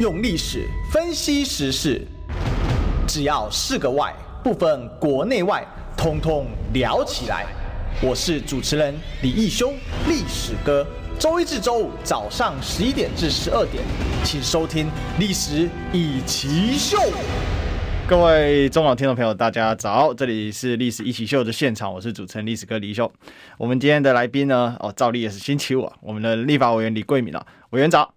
用历史分析时事，只要是个“外”，不分国内外，通通聊起来。我是主持人李义修，历史哥。周一至周五早上十一点至十二点，请收听《历史一起秀》。各位中广听众朋友，大家早！这里是历史一起秀的现场，我是主持人历史哥李秀。我们今天的来宾呢，哦，照例也是星期五啊，我们的立法委员李贵敏啊，委员早。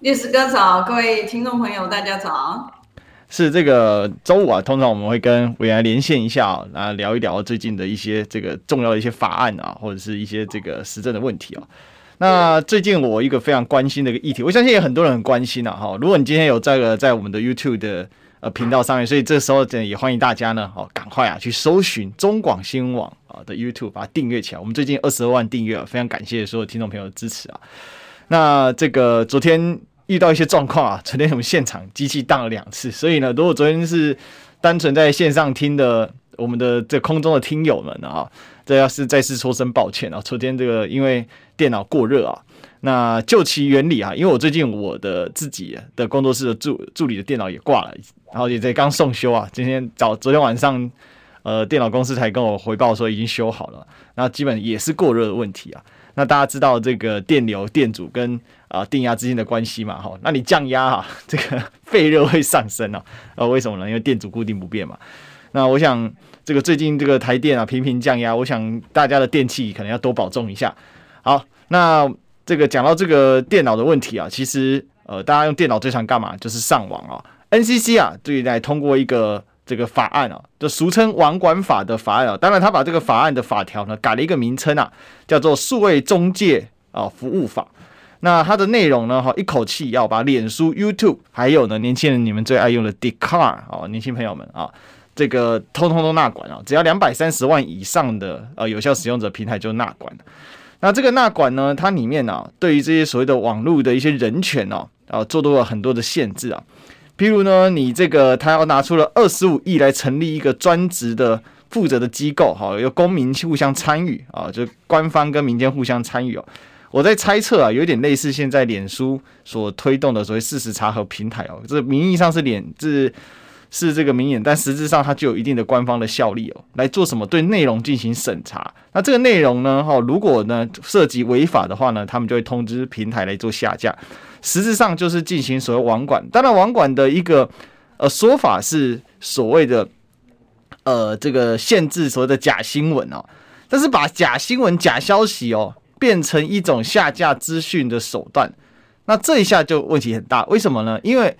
历史哥早，各位听众朋友，大家早。是这个周五啊，通常我们会跟委员连线一下啊，聊一聊最近的一些这个重要的一些法案啊，或者是一些这个时政的问题啊。那最近我一个非常关心的一个议题，我相信也很多人很关心啊。哈。如果你今天有这个在我们的 YouTube 的。呃，频道上面，所以这时候也欢迎大家呢，哦，赶快啊去搜寻中广新闻网啊的 YouTube，把它订阅起来。我们最近二十二万订阅，非常感谢所有听众朋友的支持啊。那这个昨天遇到一些状况啊，昨天我们现场机器当了两次，所以呢，如果昨天是单纯在线上听的，我们的这空中的听友们啊，这要是再次说声抱歉啊。昨天这个因为电脑过热啊。那就其原理啊，因为我最近我的自己的工作室的助助理的电脑也挂了，然后也在刚送修啊。今天早昨天晚上，呃，电脑公司才跟我回报说已经修好了。那基本也是过热的问题啊。那大家知道这个电流电阻跟啊、电压之间的关系嘛？哈，那你降压啊，这个废热会上升啊。呃，为什么呢？因为电阻固定不变嘛。那我想这个最近这个台电啊频频降压，我想大家的电器可能要多保重一下。好，那。这个讲到这个电脑的问题啊，其实呃，大家用电脑最常干嘛？就是上网啊。NCC 啊，对来通过一个这个法案啊，就俗称网管法的法案啊。当然，他把这个法案的法条呢改了一个名称啊，叫做数位中介啊服务法。那它的内容呢，哈，一口气要把脸书、YouTube，还有呢年轻人你们最爱用的 Dcard 啊，年轻朋友们啊，这个通通都纳管啊，只要两百三十万以上的呃有效使用者平台就纳管。那这个纳管呢，它里面呢、啊，对于这些所谓的网络的一些人权哦，啊，做多了很多的限制啊。譬如呢，你这个他要拿出了二十五亿来成立一个专职的负责的机构，哈，由公民互相参与啊，就官方跟民间互相参与哦。我在猜测啊，有点类似现在脸书所推动的所谓事实查核平台哦，这名义上是脸是。是这个名言，但实质上它就有一定的官方的效力哦。来做什么？对内容进行审查。那这个内容呢？哈，如果呢涉及违法的话呢，他们就会通知平台来做下架。实质上就是进行所谓网管。当然，网管的一个呃说法是所谓的呃这个限制所谓的假新闻哦。但是把假新闻、假消息哦变成一种下架资讯的手段，那这一下就问题很大。为什么呢？因为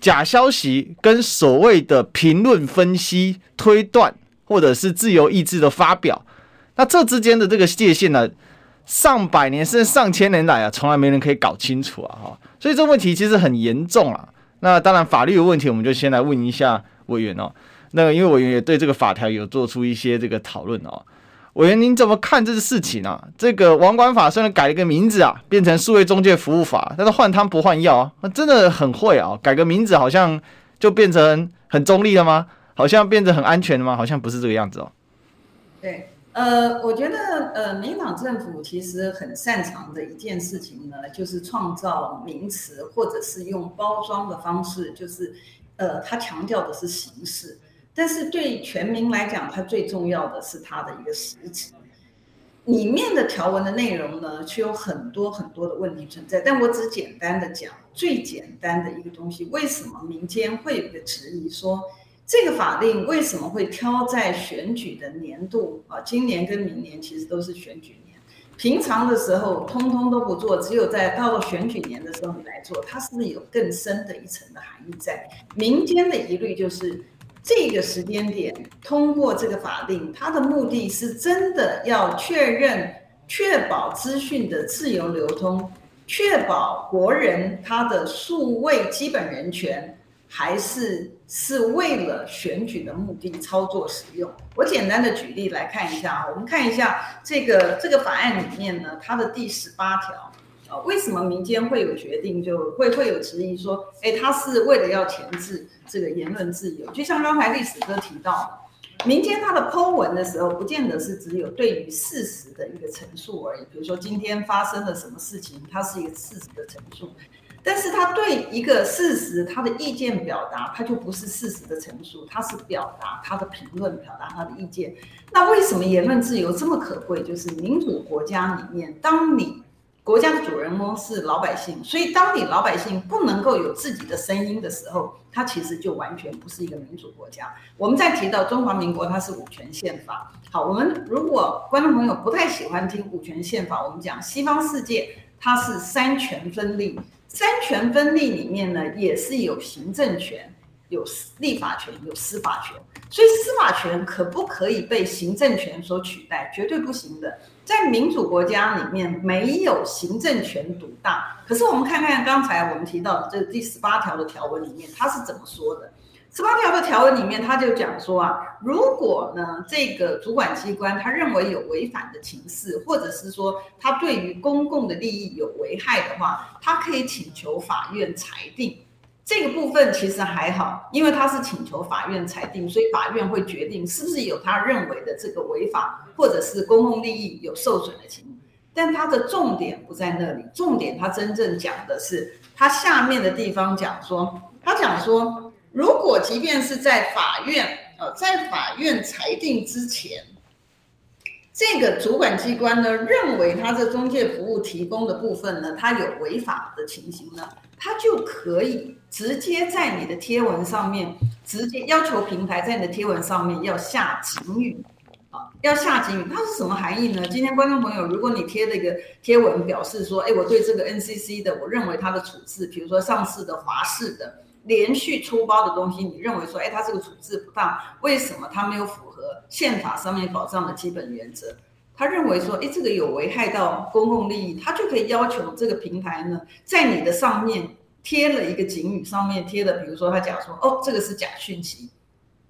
假消息跟所谓的评论分析、推断，或者是自由意志的发表，那这之间的这个界限呢，上百年甚至上千年来啊，从来没人可以搞清楚啊！哈，所以这个问题其实很严重啊。那当然，法律的问题，我们就先来问一下委员哦。那个，因为委员也对这个法条有做出一些这个讨论哦。委员，您怎么看这个事情啊？这个网管法虽然改了个名字啊，变成数位中介服务法，但是换汤不换药啊，那真的很会啊！改个名字好像就变成很中立了吗？好像变得很安全了吗？好像不是这个样子哦。对，呃，我觉得呃，民党政府其实很擅长的一件事情呢，就是创造名词，或者是用包装的方式，就是呃，他强调的是形式。但是对全民来讲，它最重要的是它的一个实质，里面的条文的内容呢，却有很多很多的问题存在。但我只简单的讲最简单的一个东西：为什么民间会有一个质疑说，这个法令为什么会挑在选举的年度啊？今年跟明年其实都是选举年，平常的时候通通都不做，只有在到了选举年的时候你来做，它是不是有更深的一层的含义在？民间的疑虑就是。这个时间点通过这个法令，它的目的是真的要确认、确保资讯的自由流通，确保国人他的数位基本人权，还是是为了选举的目的操作使用？我简单的举例来看一下啊，我们看一下这个这个法案里面呢，它的第十八条。呃，为什么民间会有决定，就会会有质疑说，哎，他是为了要钳制这个言论自由？就像刚才历史哥提到，民间他的 Po 文的时候，不见得是只有对于事实的一个陈述而已。比如说今天发生了什么事情，它是一个事实的陈述。但是他对一个事实，他的意见表达，他就不是事实的陈述，他是表达他的评论，表达他的意见。那为什么言论自由这么可贵？就是民主国家里面，当你国家的主人翁是老百姓，所以当你老百姓不能够有自己的声音的时候，它其实就完全不是一个民主国家。我们在提到中华民国，它是五权宪法。好，我们如果观众朋友不太喜欢听五权宪法，我们讲西方世界它是三权分立，三权分立里面呢也是有行政权、有立法权、有司法权。所以司法权可不可以被行政权所取代？绝对不行的。在民主国家里面，没有行政权独大。可是我们看看刚才我们提到的这第十八条的条文里面，它是怎么说的？十八条的条文里面，他就讲说啊，如果呢这个主管机关他认为有违反的情事，或者是说他对于公共的利益有危害的话，他可以请求法院裁定。这个部分其实还好，因为他是请求法院裁定，所以法院会决定是不是有他认为的这个违法，或者是公共利益有受损的情。但他的重点不在那里，重点他真正讲的是他下面的地方讲说，他讲说，如果即便是在法院，呃，在法院裁定之前，这个主管机关呢认为他这中介服务提供的部分呢，他有违法的情形呢，他就可以。直接在你的贴文上面，直接要求平台在你的贴文上面要下警语，啊，要下警语，它是什么含义呢？今天观众朋友，如果你贴了一个贴文，表示说，哎，我对这个 NCC 的，我认为它的处置，比如说上市的华视的连续出包的东西，你认为说，哎，他这个处置不当，为什么他没有符合宪法上面保障的基本原则？他认为说，哎，这个有危害到公共利益，他就可以要求这个平台呢，在你的上面。贴了一个警语，上面贴的，比如说他讲说，哦，这个是假讯息，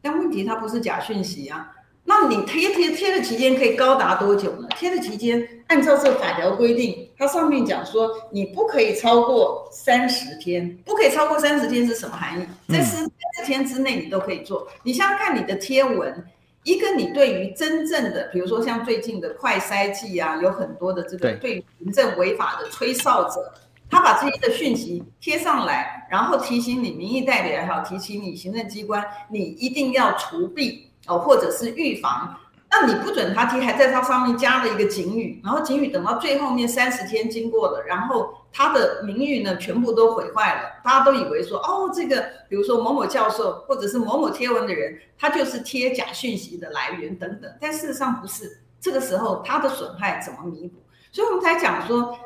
但问题它不是假讯息啊。那你贴贴贴的期间可以高达多久呢？贴的期间，按照这个法条规定，它上面讲说，你不可以超过三十天，不可以超过三十天是什么含义？在三十天之内你都可以做。你想想看，你的贴文，一个你对于真正的，比如说像最近的快筛剂啊，有很多的这个对行政违法的吹哨者。他把这些的讯息贴上来，然后提醒你民意代表也好，提醒你行政机关，你一定要除弊哦，或者是预防。那你不准他贴，还在他上面加了一个警语，然后警语等到最后面三十天经过了，然后他的名誉呢全部都毁坏了，大家都以为说哦，这个比如说某某教授或者是某某贴文的人，他就是贴假讯息的来源等等，但事实上不是。这个时候他的损害怎么弥补？所以我们才讲说。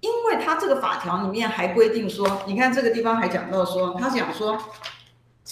因为他这个法条里面还规定说，你看这个地方还讲到说，他讲说，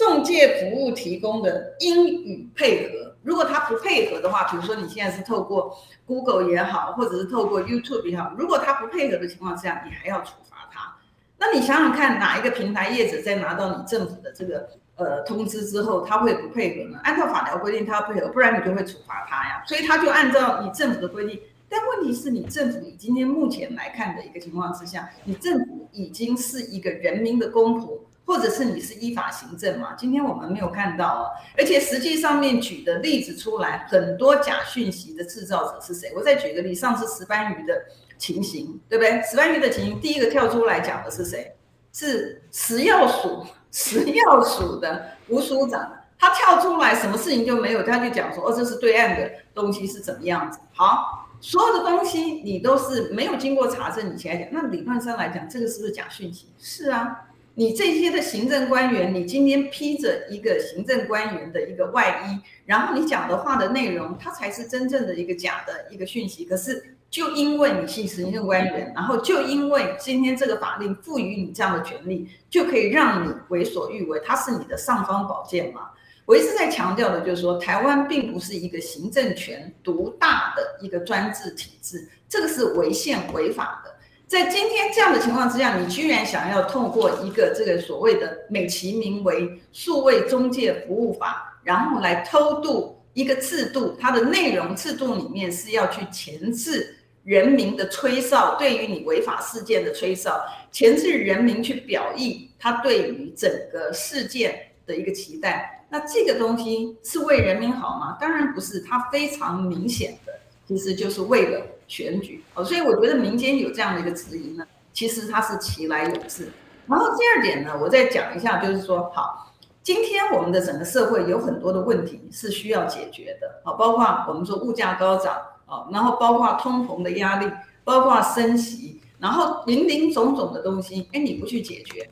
中介服务提供的应予配合，如果他不配合的话，比如说你现在是透过 Google 也好，或者是透过 YouTube 也好，如果他不配合的情况下，你还要处罚他。那你想想看，哪一个平台业者在拿到你政府的这个呃通知之后，他会不配合呢？按照法条规定，他要配合，不然你就会处罚他呀。所以他就按照你政府的规定。但问题是你政府以今天目前来看的一个情况之下，你政府已经是一个人民的公仆，或者是你是依法行政嘛？今天我们没有看到啊，而且实际上面举的例子出来，很多假讯息的制造者是谁？我再举个例，上次石斑鱼的情形，对不对？石斑鱼的情形，第一个跳出来讲的是谁？是食药署，食药署的吴署长，他跳出来，什么事情就没有，他就讲说，哦，这是对岸的东西是怎么样子？好。所有的东西你都是没有经过查证，你才讲。那理论上来讲，这个是不是假讯息？是啊，你这些的行政官员，你今天披着一个行政官员的一个外衣，然后你讲的话的内容，它才是真正的一个假的一个讯息。可是就因为你是行政官员，然后就因为今天这个法令赋予你这样的权利，就可以让你为所欲为，它是你的尚方宝剑嘛。我一直在强调的，就是说，台湾并不是一个行政权独大的一个专制体制，这个是违宪违法的。在今天这样的情况之下，你居然想要透过一个这个所谓的美其名为数位中介服务法，然后来偷渡一个制度，它的内容制度里面是要去钳制人民的吹哨，对于你违法事件的吹哨，钳制人民去表意他对于整个事件的一个期待。那这个东西是为人民好吗？当然不是，它非常明显的，其实就是为了选举哦。所以我觉得民间有这样的一个质疑呢，其实它是其来有自。然后第二点呢，我再讲一下，就是说，好，今天我们的整个社会有很多的问题是需要解决的，好，包括我们说物价高涨，啊，然后包括通膨的压力，包括升息，然后林林总总的东西，哎，你不去解决，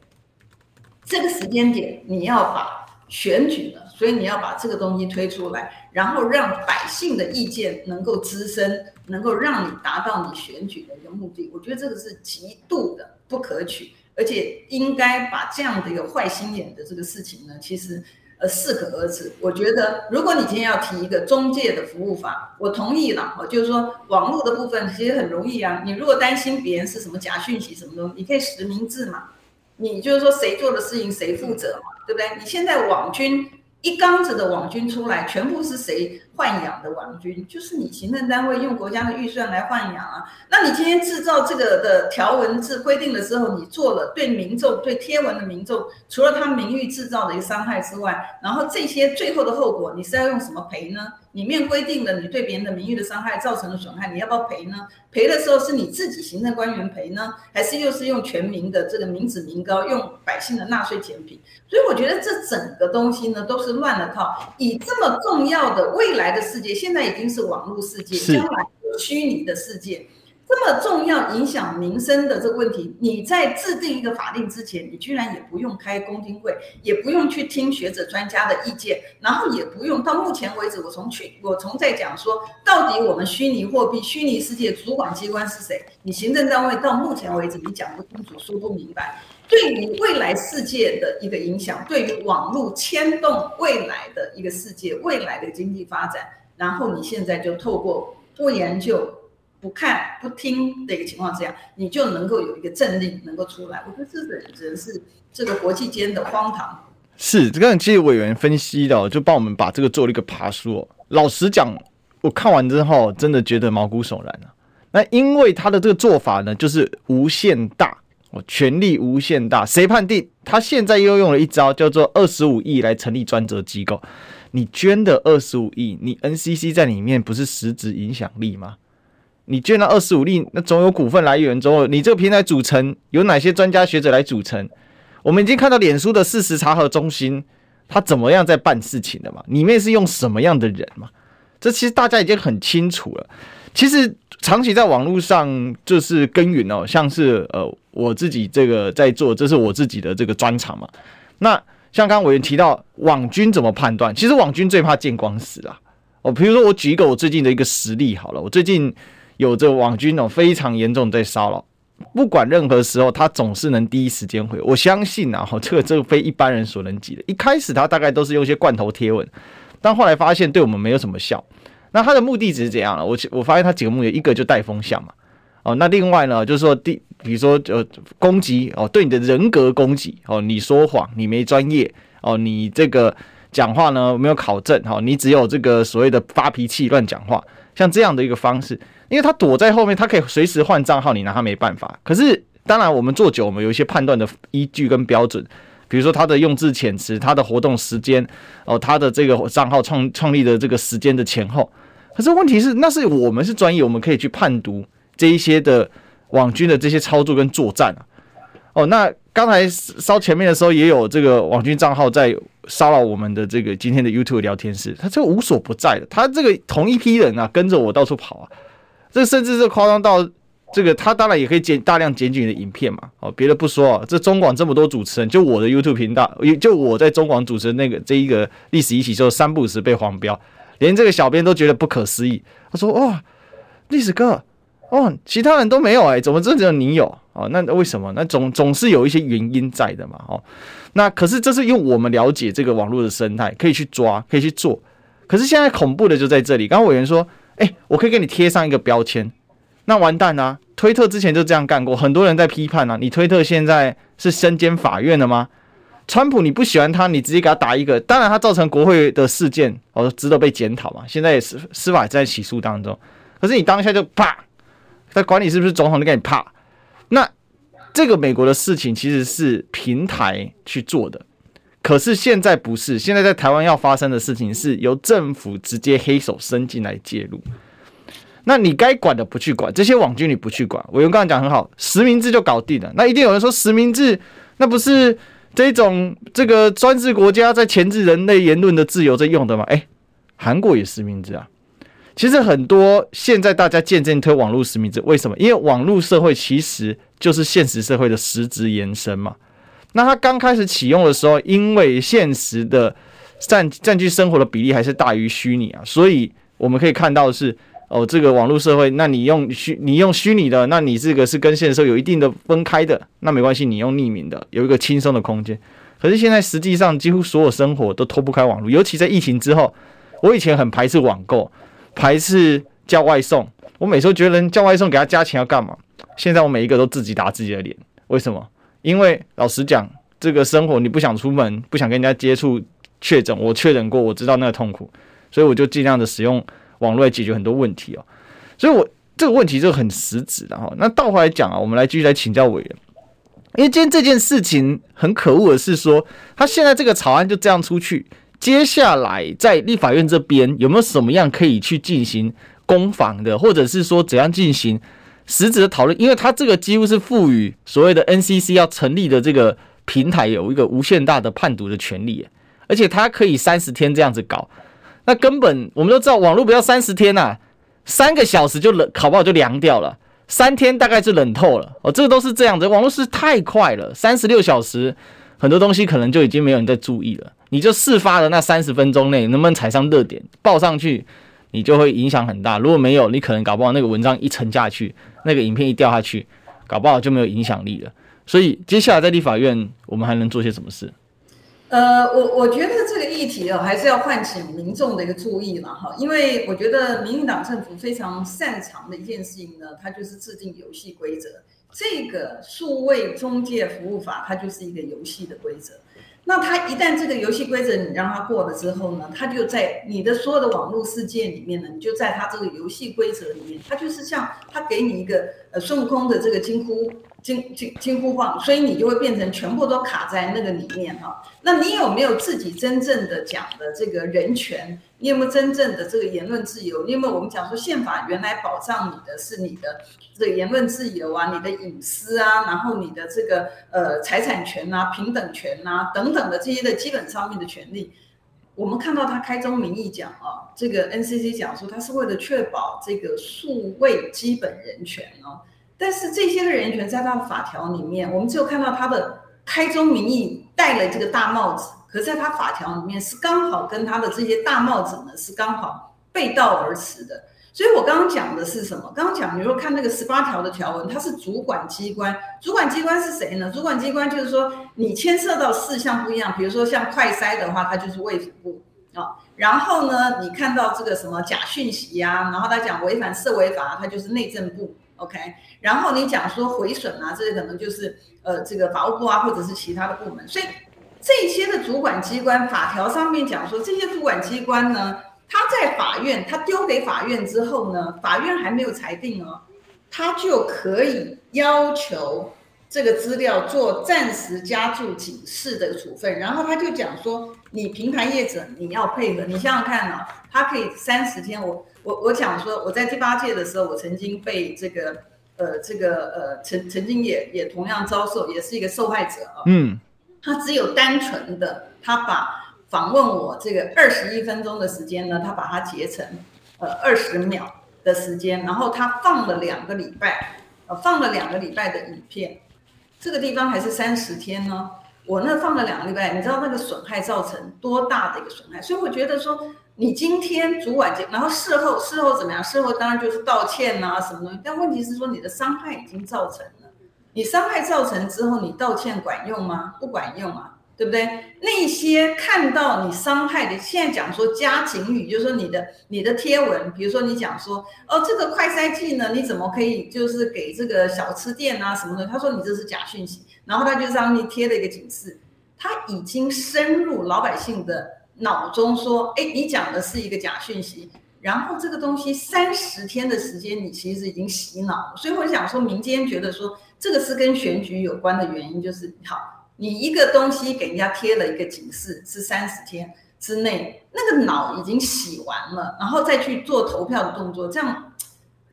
这个时间点你要把选举呢，所以你要把这个东西推出来，然后让百姓的意见能够滋生，能够让你达到你选举的一个目的。我觉得这个是极度的不可取，而且应该把这样的一个坏心眼的这个事情呢，其实呃适可而止。我觉得，如果你今天要提一个中介的服务法，我同意了。我就是说，网络的部分其实很容易啊。你如果担心别人是什么假讯息什么东西，你可以实名制嘛。你就是说谁做的事情谁负责嘛，对不对？你现在网军一缸子的网军出来，全部是谁豢养的网军？就是你行政单位用国家的预算来豢养啊。那你今天制造这个的条文字规定的时候，你做了对民众对贴文的民众，除了他名誉制造的一个伤害之外，然后这些最后的后果，你是要用什么赔呢？里面规定了你对别人的名誉的伤害造成的损害，你要不要赔呢？赔的时候是你自己行政官员赔呢，还是又是用全民的这个民脂民膏，用百姓的纳税钱赔？所以我觉得这整个东西呢都是乱了套。以这么重要的未来的世界，现在已经是网络世界，将来虚拟的世界。这么重要、影响民生的这个问题，你在制定一个法令之前，你居然也不用开公听会，也不用去听学者专家的意见，然后也不用到目前为止，我从去我从在讲说，到底我们虚拟货币、虚拟世界主管机关是谁？你行政单位到目前为止你讲不清楚、说不明白，对于未来世界的一个影响，对于网络牵动未来的一个世界、未来的经济发展，然后你现在就透过不研究。不看不听的一个情况之下，你就能够有一个政令能够出来。我觉得这个只能是这个国际间的荒唐。是，这个其实委员分析的，就帮我们把这个做了一个爬梳。老实讲，我看完之后真的觉得毛骨悚然啊。那因为他的这个做法呢，就是无限大，我，权力无限大。谁判定？他现在又用了一招叫做二十五亿来成立专责机构。你捐的二十五亿，你 NCC 在里面不是实质影响力吗？你捐了二十五亿，那总有股份来源，总有你这个平台组成有哪些专家学者来组成？我们已经看到脸书的事实查核中心，他怎么样在办事情的嘛？里面是用什么样的人嘛？这其实大家已经很清楚了。其实长期在网络上就是耕耘哦，像是呃我自己这个在做，这是我自己的这个专长嘛。那像刚刚委员提到网军怎么判断？其实网军最怕见光死啊。哦，比如说我举一个我最近的一个实例好了，我最近。有这网军哦，非常严重在骚扰，不管任何时候，他总是能第一时间回。我相信啊，这个这个非一般人所能及的。一开始他大概都是用一些罐头贴文，但后来发现对我们没有什么效。那他的目的只是这样了。我我发现他几个目的，一个就带风向嘛。哦，那另外呢，就是说第，比如说呃，攻击哦，对你的人格攻击哦，你说谎，你没专业哦，你这个讲话呢没有考证哈，你只有这个所谓的发脾气乱讲话，像这样的一个方式。因为他躲在后面，他可以随时换账号，你拿他没办法。可是，当然我们做久，我们有一些判断的依据跟标准，比如说他的用字遣词、他的活动时间，哦，他的这个账号创创立的这个时间的前后。可是问题是，那是我们是专业，我们可以去判读这一些的网军的这些操作跟作战啊。哦，那刚才烧前面的时候，也有这个网军账号在骚扰我们的这个今天的 YouTube 聊天室，他这个无所不在的，他这个同一批人啊，跟着我到处跑啊。这甚至是夸张到这个，他当然也可以剪大量检举你的影片嘛。哦，别的不说啊，这中广这么多主持人，就我的 YouTube 频道，就我在中广主持那个这一个历史一起就三不时被黄标，连这个小编都觉得不可思议。他说：“哇，历史哥，哦，其他人都没有哎，怎么只有你有？哦，那为什么？那总总是有一些原因在的嘛。哦，那可是这是用我们了解这个网络的生态，可以去抓，可以去做。可是现在恐怖的就在这里。刚刚委员说。”哎、我可以给你贴上一个标签，那完蛋啊！推特之前就这样干过，很多人在批判啊。你推特现在是身兼法院了吗？川普你不喜欢他，你直接给他打一个，当然他造成国会的事件，哦，值得被检讨嘛。现在也是司法也在起诉当中，可是你当下就啪，他管你是不是总统，就跟你怕。那这个美国的事情其实是平台去做的。可是现在不是，现在在台湾要发生的事情是由政府直接黑手伸进来介入。那你该管的不去管，这些网军你不去管。委员刚刚讲很好，实名制就搞定了。那一定有人说实名制那不是这种这个专制国家在钳制人类言论的自由在用的吗？哎，韩国也实名制啊。其实很多现在大家渐渐推网络实名制，为什么？因为网络社会其实就是现实社会的实质延伸嘛。那它刚开始启用的时候，因为现实的占占据生活的比例还是大于虚拟啊，所以我们可以看到是。哦，这个网络社会，那你用虚，你用虚拟的，那你这个是跟现实有一定的分开的，那没关系，你用匿名的，有一个轻松的空间。可是现在实际上，几乎所有生活都脱不开网络，尤其在疫情之后，我以前很排斥网购，排斥叫外送，我每次都觉得人叫外送给他加钱要干嘛？现在我每一个都自己打自己的脸，为什么？因为老实讲，这个生活你不想出门，不想跟人家接触，确诊，我确诊过，我知道那个痛苦，所以我就尽量的使用。网络来解决很多问题哦，所以我这个问题就很实质的哈。那倒回来讲啊，我们来继续来请教委员，因为今天这件事情很可恶的是说，他现在这个草案就这样出去，接下来在立法院这边有没有什么样可以去进行攻防的，或者是说怎样进行实质的讨论？因为他这个几乎是赋予所谓的 NCC 要成立的这个平台有一个无限大的判读的权利，而且他可以三十天这样子搞。那根本我们都知道，网络不要三十天呐，三个小时就冷，考不好就凉掉了。三天大概是冷透了哦，这个都是这样子。网络是太快了，三十六小时很多东西可能就已经没有人在注意了。你就事发的那三十分钟内能不能踩上热点，报上去，你就会影响很大。如果没有，你可能搞不好那个文章一沉下去，那个影片一掉下去，搞不好就没有影响力了。所以接下来在立法院，我们还能做些什么事？呃，我我觉得这个议题哦，还是要唤起民众的一个注意了哈，因为我觉得民进党政府非常擅长的一件事情呢，它就是制定游戏规则。这个数位中介服务法，它就是一个游戏的规则。那它一旦这个游戏规则你让它过了之后呢，它就在你的所有的网络世界里面呢，你就在它这个游戏规则里面，它就是像它给你一个呃孙悟空的这个金箍。金金金箍棒，所以你就会变成全部都卡在那个里面哈。那你有没有自己真正的讲的这个人权？你有没有真正的这个言论自由？你有没有我们讲说宪法原来保障你的是你的这个言论自由啊，你的隐私啊，然后你的这个呃财产权啊、平等权啊等等的这些的基本上面的权利。我们看到他开宗明义讲啊，这个 NCC 讲说他是为了确保这个数位基本人权哦。但是这些的人权在他的法条里面，我们只有看到他的开宗明义戴了这个大帽子，可是在他法条里面是刚好跟他的这些大帽子呢是刚好背道而驰的。所以我刚刚讲的是什么？刚刚讲，比如说看那个十八条的条文，它是主管机关，主管机关是谁呢？主管机关就是说你牵涉到事项不一样，比如说像快筛的话，它就是卫福部啊。然后呢，你看到这个什么假讯息呀、啊，然后他讲违反社维法，它就是内政部。OK，然后你讲说毁损啊，这些可能就是呃这个法务部啊，或者是其他的部门。所以这些的主管机关法条上面讲说，这些主管机关呢，他在法院，他丢给法院之后呢，法院还没有裁定哦，他就可以要求这个资料做暂时加注警示的处分。然后他就讲说，你平台业者你要配合，你想想看啊，他可以三十天我。我我讲说，我在第八届的时候，我曾经被这个呃这个呃曾曾经也也同样遭受，也是一个受害者啊。嗯，他只有单纯的，他把访问我这个二十一分钟的时间呢，他把它截成呃二十秒的时间，然后他放了两个礼拜，呃放了两个礼拜的影片，这个地方还是三十天呢。我那放了两个礼拜，你知道那个损害造成多大的一个损害？所以我觉得说。你今天主管然后事后事后怎么样？事后当然就是道歉啊，什么东西？但问题是说你的伤害已经造成，你伤害造成之后，你道歉管用吗？不管用啊，对不对？那些看到你伤害的，现在讲说加警语，就是说你的你的贴文，比如说你讲说哦，这个快筛剂呢，你怎么可以就是给这个小吃店啊什么的？他说你这是假讯息，然后他就上面贴了一个警示，他已经深入老百姓的。脑中说，哎，你讲的是一个假讯息，然后这个东西三十天的时间，你其实已经洗脑了。所以我想说，民间觉得说这个是跟选举有关的原因，就是好，你一个东西给人家贴了一个警示，是三十天之内，那个脑已经洗完了，然后再去做投票的动作，这样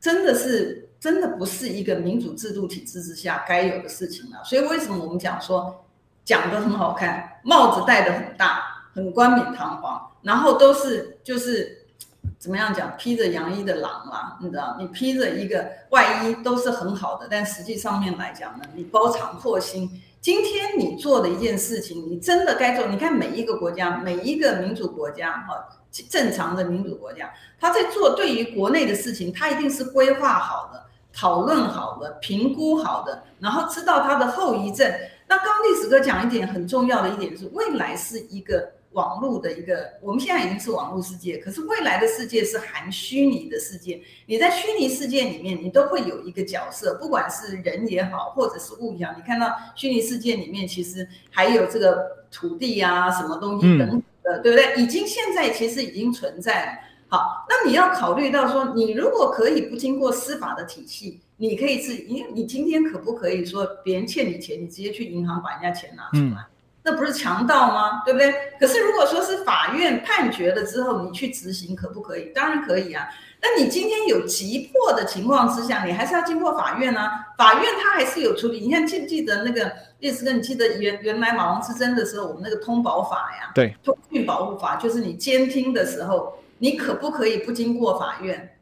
真的是真的不是一个民主制度体制之下该有的事情了。所以为什么我们讲说讲得很好看，帽子戴得很大，很冠冕堂皇，然后都是就是怎么样讲，披着洋衣的狼啦，你知道，你披着一个外衣都是很好的，但实际上面来讲呢，你包藏祸心。今天你做的一件事情，你真的该做。你看每一个国家，每一个民主国家，哈，正常的民主国家，他在做对于国内的事情，他一定是规划好的、讨论好的、评估好的，然后知道他的后遗症。那刚刚历史哥讲一点很重要的一点是，未来是一个。网络的一个，我们现在已经是网络世界，可是未来的世界是含虚拟的世界。你在虚拟世界里面，你都会有一个角色，不管是人也好，或者是物也好。你看到虚拟世界里面，其实还有这个土地啊，什么东西等等的，对不对？已经现在其实已经存在了。好，那你要考虑到说，你如果可以不经过司法的体系，你可以自己，因为你今天可不可以说别人欠你钱，你直接去银行把人家钱拿出来？那不是强盗吗？对不对？可是如果说是法院判决了之后，你去执行可不可以？当然可以啊。那你今天有急迫的情况之下，你还是要经过法院啊。法院他还是有处理。你看记不记得那个历史哥？你记得原原来马王之争的时候，我们那个通保法呀，对，通讯保护法，就是你监听的时候，你可不可以不经过法院？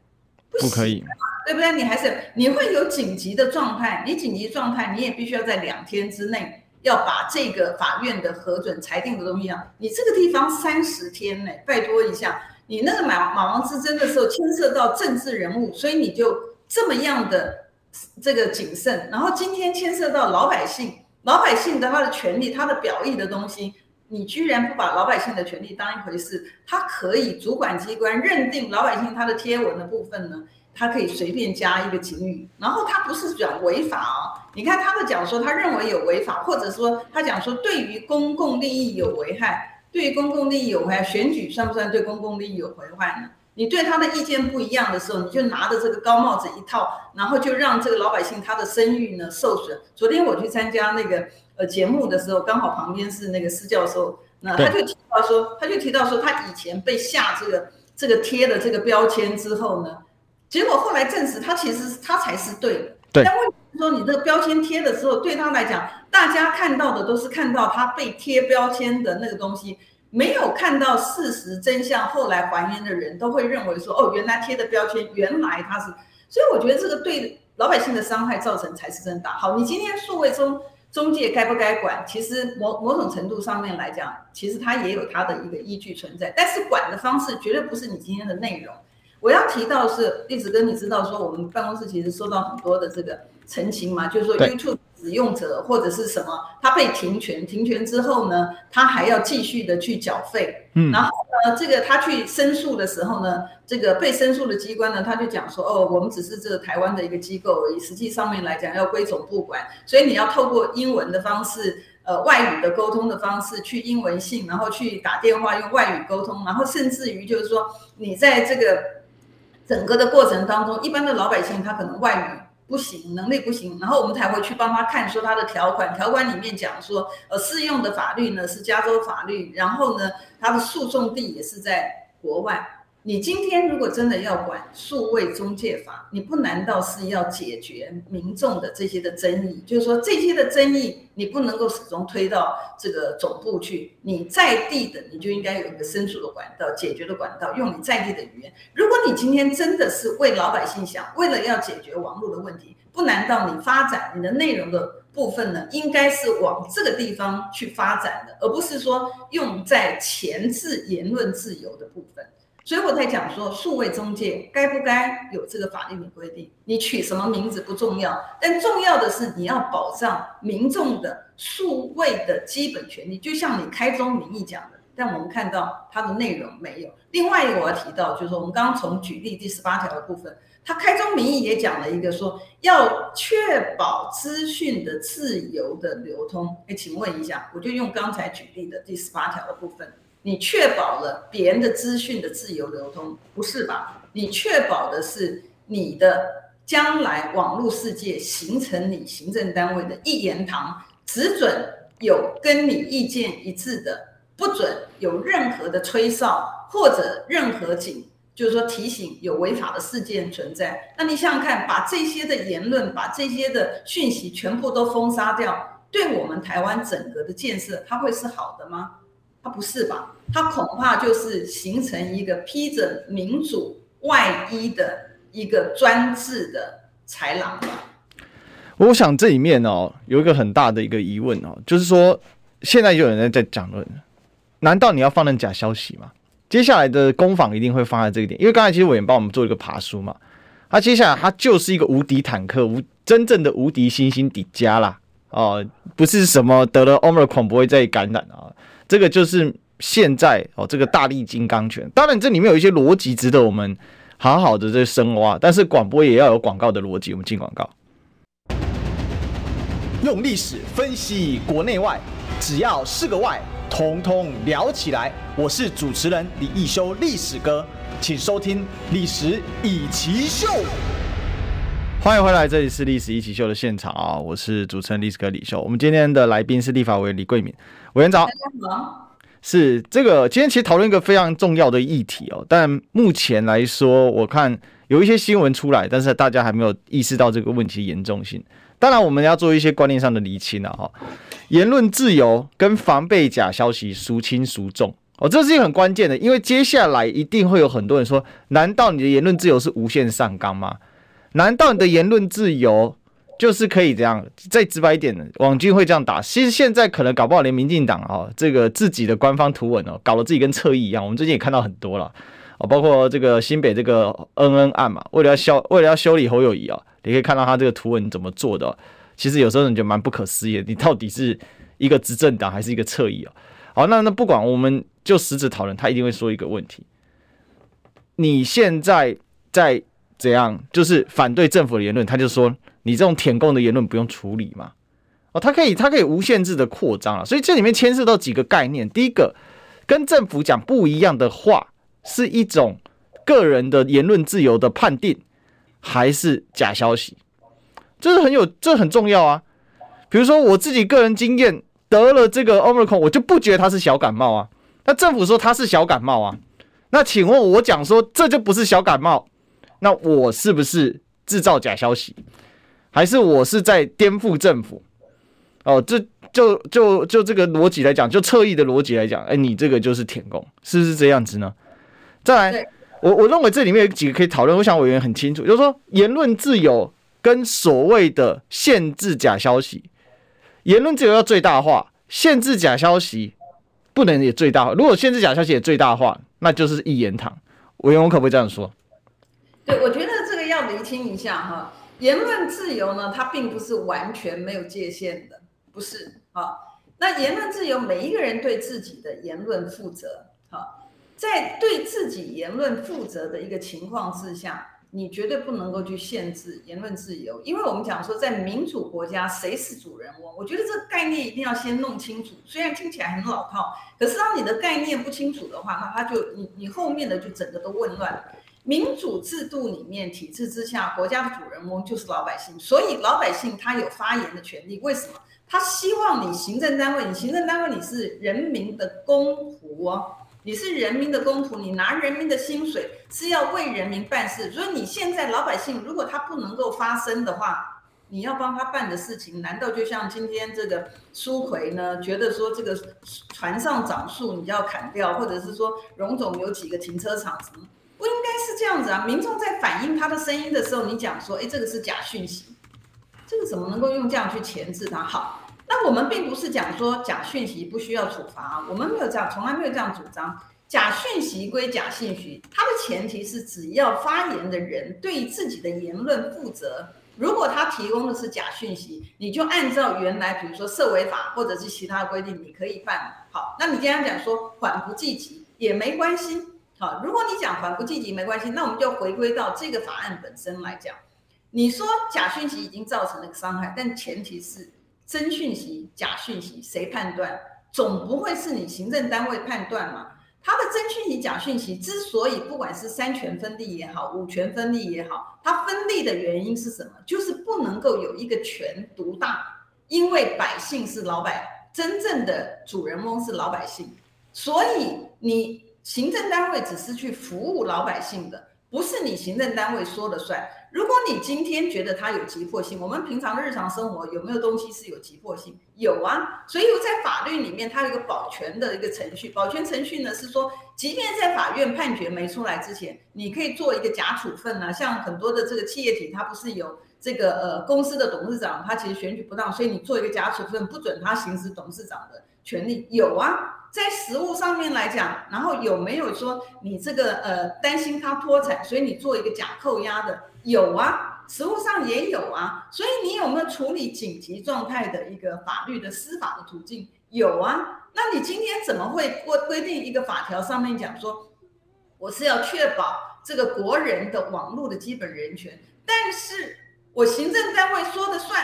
不，不可以，对不对？你还是你会有紧急的状态，你紧急状态，你也必须要在两天之内。要把这个法院的核准裁定的东西啊，你这个地方三十天呢，拜托一下，你那个马马王之争的时候牵涉到政治人物，所以你就这么样的这个谨慎，然后今天牵涉到老百姓，老百姓的他的权利，他的表意的东西，你居然不把老百姓的权利当一回事，他可以主管机关认定老百姓他的贴文的部分呢？他可以随便加一个警语，然后他不是讲违法哦。你看他的讲说，他认为有违法，或者说他讲说对于公共利益有危害，对于公共利益有危害，选举算不算对公共利益有危害呢？你对他的意见不一样的时候，你就拿着这个高帽子一套，然后就让这个老百姓他的声誉呢受损。昨天我去参加那个呃节目的时候，刚好旁边是那个施教授，那他就提到说，他就提到说，他以前被下这个这个贴的这个标签之后呢。结果后来证实，他其实他才是对的。对。但问题是说，你这个标签贴的时候，对他来讲，大家看到的都是看到他被贴标签的那个东西，没有看到事实真相。后来还原的人都会认为说，哦，原来贴的标签，原来他是。所以我觉得这个对老百姓的伤害造成才是真大。好，你今天数位中中介该不该管？其实某某种程度上面来讲，其实它也有它的一个依据存在。但是管的方式绝对不是你今天的内容。我要提到是栗子哥，你知道说我们办公室其实收到很多的这个陈情嘛，就是说 YouTube 使用者或者是什么，他被停权，停权之后呢，他还要继续的去缴费，嗯，然后呢，这个他去申诉的时候呢，这个被申诉的机关呢，他就讲说，哦，我们只是这个台湾的一个机构而已，实际上面来讲要归总部管，所以你要透过英文的方式，呃，外语的沟通的方式去英文信，然后去打电话用外语沟通，然后甚至于就是说你在这个。整个的过程当中，一般的老百姓他可能外语不行，能力不行，然后我们才会去帮他看说他的条款，条款里面讲说，呃，适用的法律呢是加州法律，然后呢，他的诉讼地也是在国外。你今天如果真的要管数位中介法，你不难道是要解决民众的这些的争议？就是说这些的争议，你不能够始终推到这个总部去，你在地的你就应该有一个申诉的管道、解决的管道，用你在地的语言。如果你今天真的是为老百姓想，为了要解决网络的问题，不难道你发展你的内容的部分呢？应该是往这个地方去发展的，而不是说用在前置言论自由的部分。所以我在讲说，数位中介该不该有这个法律的规定？你取什么名字不重要，但重要的是你要保障民众的数位的基本权利。就像你开宗明义讲的，但我们看到它的内容没有。另外一个我要提到，就是说我们刚刚从举例第十八条的部分，它开宗明义也讲了一个说要确保资讯的自由的流通。哎，请问一下，我就用刚才举例的第十八条的部分。你确保了别人的资讯的自由流通，不是吧？你确保的是你的将来网络世界形成你行政单位的一言堂，只准有跟你意见一致的，不准有任何的吹哨或者任何警就是说提醒有违法的事件存在。那你想想看，把这些的言论，把这些的讯息全部都封杀掉，对我们台湾整个的建设，它会是好的吗？它不是吧？它恐怕就是形成一个披着民主外衣的一个专制的豺狼吧。我想这里面哦，有一个很大的一个疑问哦，就是说，现在有人在讲论，难道你要放任假消息吗？接下来的攻防一定会放在这个点，因为刚才其实委员帮我们做一个爬梳嘛，他接下来他就是一个无敌坦克，无真正的无敌星星底加啦，哦，不是什么得了 o m i c r 不会再感染啊，这个就是现在哦，这个大力金刚拳，当然这里面有一些逻辑值得我们好好的这深挖，但是广播也要有广告的逻辑，我们进广告，用历史分析国内外，只要是个“外”。通通聊起来！我是主持人李一修，历史哥，请收听《历史以奇秀》。欢迎回来，这里是《历史一起秀》的现场啊！我是主持人历史哥李秀。我们今天的来宾是立法委员李桂敏委员长。是这个，今天其实讨论一个非常重要的议题哦，但目前来说，我看有一些新闻出来，但是大家还没有意识到这个问题严重性。当然，我们要做一些观念上的厘清了哈。言论自由跟防备假消息孰轻孰重哦，这是一个很关键的，因为接下来一定会有很多人说：难道你的言论自由是无限上纲吗？难道你的言论自由就是可以这样？再直白一点的，网军会这样打。其实现在可能搞不好连民进党啊，这个自己的官方图文哦，搞得自己跟侧翼一样。我们最近也看到很多了哦，包括这个新北这个恩恩案嘛，为了要修，为了要修理侯友谊啊。你可以看到他这个图文怎么做的，其实有时候你就蛮不可思议的。你到底是一个执政党还是一个侧翼啊？好，那那不管，我们就实质讨论，他一定会说一个问题：你现在在怎样？就是反对政府的言论，他就说你这种舔共的言论不用处理嘛？哦，他可以，他可以无限制的扩张啊。所以这里面牵涉到几个概念：第一个，跟政府讲不一样的话，是一种个人的言论自由的判定。还是假消息，这是很有，这很重要啊。比如说我自己个人经验，得了这个 Omicron，我就不觉得它是小感冒啊。那政府说它是小感冒啊，那请问我讲说这就不是小感冒，那我是不是制造假消息？还是我是在颠覆政府？哦，这就就就这个逻辑来讲，就侧翼的逻辑来讲，哎，你这个就是舔共，是不是这样子呢？再来。我我认为这里面有几个可以讨论，我想委员很清楚，就是说言论自由跟所谓的限制假消息，言论自由要最大化，限制假消息不能也最大化。如果限制假消息也最大化，那就是一言堂。委员，我可不可以这样说？对，我觉得这个要厘清一下哈。言论自由呢，它并不是完全没有界限的，不是啊。那言论自由，每一个人对自己的言论负责，好。在对自己言论负责的一个情况之下，你绝对不能够去限制言论自由，因为我们讲说，在民主国家，谁是主人翁？我觉得这个概念一定要先弄清楚。虽然听起来很老套，可是当你的概念不清楚的话，那他就你你后面的就整个都混乱。民主制度里面体制之下，国家的主人翁就是老百姓，所以老百姓他有发言的权利。为什么？他希望你行政单位，你行政单位你是人民的公仆哦。你是人民的公仆，你拿人民的薪水是要为人民办事，所以你现在老百姓如果他不能够发声的话，你要帮他办的事情，难道就像今天这个苏奎呢？觉得说这个船上长树你要砍掉，或者是说荣总有几个停车场什么？不应该是这样子啊！民众在反映他的声音的时候，你讲说，哎，这个是假讯息，这个怎么能够用这样去钳制他？好。那我们并不是讲说假讯息不需要处罚，我们没有这样，从来没有这样主张。假讯息归假讯息，它的前提是只要发言的人对自己的言论负责。如果他提供的是假讯息，你就按照原来，比如说涉违法或者是其他规定，你可以办。好，那你既然讲说缓不济急也没关系。好，如果你讲缓不积极没关系，那我们就回归到这个法案本身来讲。你说假讯息已经造成了伤害，但前提是。真讯息、假讯息，谁判断？总不会是你行政单位判断嘛？他的真讯息、假讯息之所以不管是三权分立也好，五权分立也好，它分立的原因是什么？就是不能够有一个权独大，因为百姓是老百，真正的主人翁是老百姓，所以你行政单位只是去服务老百姓的，不是你行政单位说了算。如果你今天觉得它有急迫性，我们平常日常生活有没有东西是有急迫性？有啊，所以在法律里面，它有一个保全的一个程序。保全程序呢是说，即便在法院判决没出来之前，你可以做一个假处分啊。像很多的这个企业体，它不是有这个呃公司的董事长，他其实选举不当，所以你做一个假处分，不准他行使董事长的权利。有啊。在实物上面来讲，然后有没有说你这个呃担心他脱产，所以你做一个假扣押的？有啊，实物上也有啊。所以你有没有处理紧急状态的一个法律的司法的途径？有啊。那你今天怎么会规规定一个法条上面讲说，我是要确保这个国人的网络的基本人权，但是我行政单位说的算，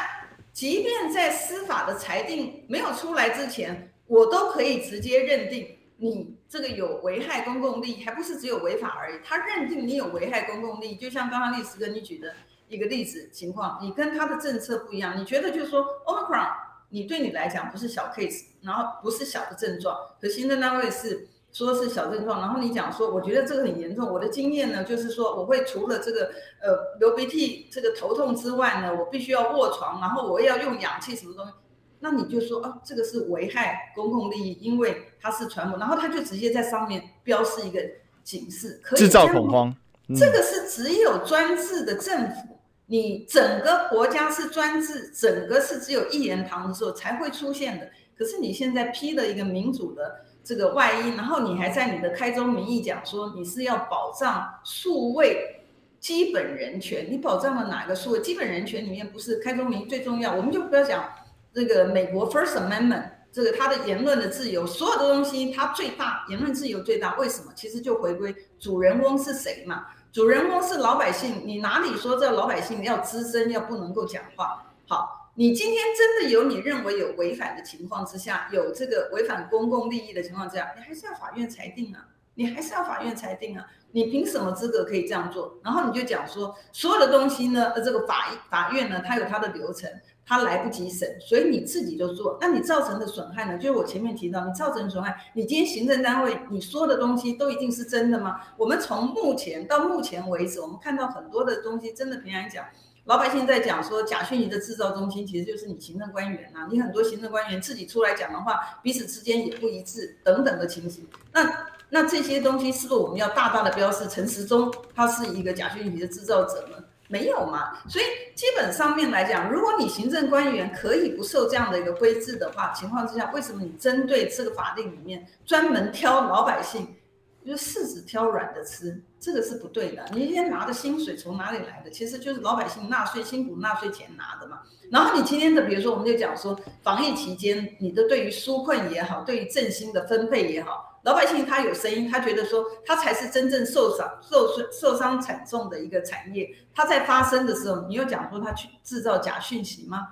即便在司法的裁定没有出来之前。我都可以直接认定你这个有危害公共利益，还不是只有违法而已。他认定你有危害公共利益，就像刚刚历史跟你举的一个例子情况，你跟他的政策不一样。你觉得就是说，Omicron，你对你来讲不是小 case，然后不是小的症状，可行政单位是说是小症状，然后你讲说，我觉得这个很严重。我的经验呢，就是说我会除了这个呃流鼻涕、这个头痛之外呢，我必须要卧床，然后我也要用氧气什么东西。那你就说啊，这个是危害公共利益，因为它是传播，然后他就直接在上面标示一个警示，可以制造恐慌。嗯、这个是只有专制的政府，你整个国家是专制，整个是只有一言堂的时候才会出现的。可是你现在披了一个民主的这个外衣，然后你还在你的开宗明义讲说你是要保障数位基本人权，你保障了哪个数位基本人权里面不是开宗明义最重要？我们就不要讲。这个美国 First Amendment，这个他的言论的自由，所有的东西他最大，言论自由最大。为什么？其实就回归主人翁是谁嘛？主人翁是老百姓。你哪里说这老百姓要吱声，要不能够讲话？好，你今天真的有你认为有违反的情况之下，有这个违反公共利益的情况之下，你还是要法院裁定啊，你还是要法院裁定啊，你凭什么资格可以这样做？然后你就讲说，所有的东西呢，呃，这个法法院呢，它有它的流程。它来不及审，所以你自己就做，那你造成的损害呢？就是我前面提到，你造成损害，你今天行政单位你说的东西都一定是真的吗？我们从目前到目前为止，我们看到很多的东西，真的平常讲，老百姓在讲说假讯息的制造中心其实就是你行政官员呐，你很多行政官员自己出来讲的话，彼此之间也不一致等等的情形。那那这些东西是不是我们要大大的标示陈时中他是一个假讯息的制造者呢？没有嘛，所以基本上面来讲，如果你行政官员可以不受这样的一个规制的话，情况之下，为什么你针对这个法令里面专门挑老百姓，就柿子挑软的吃，这个是不对的。你今天拿的薪水从哪里来的？其实就是老百姓纳税辛苦纳税钱拿的嘛。然后你今天的，比如说我们就讲说，防疫期间你的对于纾困也好，对于振兴的分配也好。老百姓他有声音，他觉得说他才是真正受伤、受损、受伤惨重的一个产业。他在发生的时候，你又讲说他去制造假讯息吗？